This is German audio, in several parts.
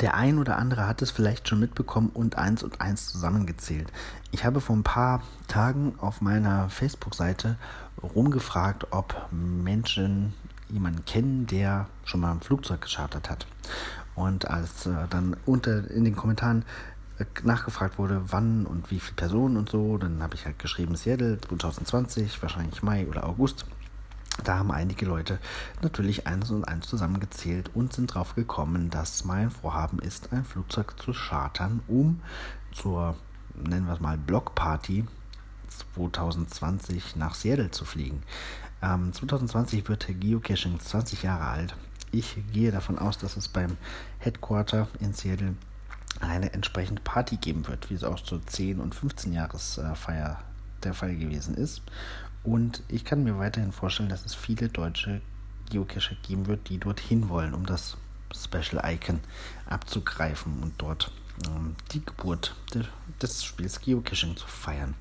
Der ein oder andere hat es vielleicht schon mitbekommen und eins und eins zusammengezählt. Ich habe vor ein paar Tagen auf meiner Facebook-Seite rumgefragt, ob Menschen jemanden kennen, der schon mal ein Flugzeug geschartert hat. Und als äh, dann unter in den Kommentaren äh, nachgefragt wurde, wann und wie viele Personen und so, dann habe ich halt geschrieben Seattle 2020, wahrscheinlich Mai oder August. Da haben einige Leute natürlich eins und eins zusammengezählt und sind drauf gekommen, dass mein Vorhaben ist, ein Flugzeug zu chartern, um zur, nennen wir es mal, Blockparty 2020 nach Seattle zu fliegen. Ähm, 2020 wird Geocaching 20 Jahre alt. Ich gehe davon aus, dass es beim Headquarter in Seattle eine entsprechende Party geben wird, wie es auch zur 10- und 15-Jahresfeier der Fall gewesen ist. Und ich kann mir weiterhin vorstellen, dass es viele deutsche Geocacher geben wird, die dorthin wollen, um das Special Icon abzugreifen und dort ähm, die Geburt de, des Spiels Geocaching zu feiern.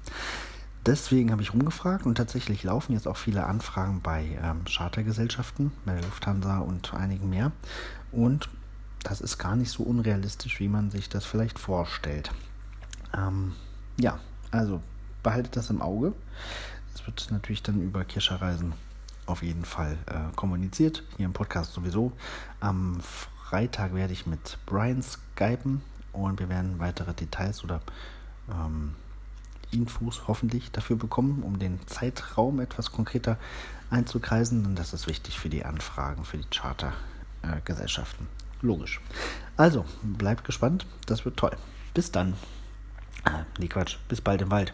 Deswegen habe ich rumgefragt und tatsächlich laufen jetzt auch viele Anfragen bei ähm, Chartergesellschaften, bei der Lufthansa und einigen mehr. Und das ist gar nicht so unrealistisch, wie man sich das vielleicht vorstellt. Ähm, ja, also behaltet das im Auge. Es wird natürlich dann über Kirscherreisen auf jeden Fall äh, kommuniziert. Hier im Podcast sowieso. Am Freitag werde ich mit Brian skypen und wir werden weitere Details oder ähm, Infos hoffentlich dafür bekommen, um den Zeitraum etwas konkreter einzukreisen. Und das ist wichtig für die Anfragen, für die Chartergesellschaften. Äh, Logisch. Also, bleibt gespannt. Das wird toll. Bis dann. Äh, nee, Quatsch. Bis bald im Wald.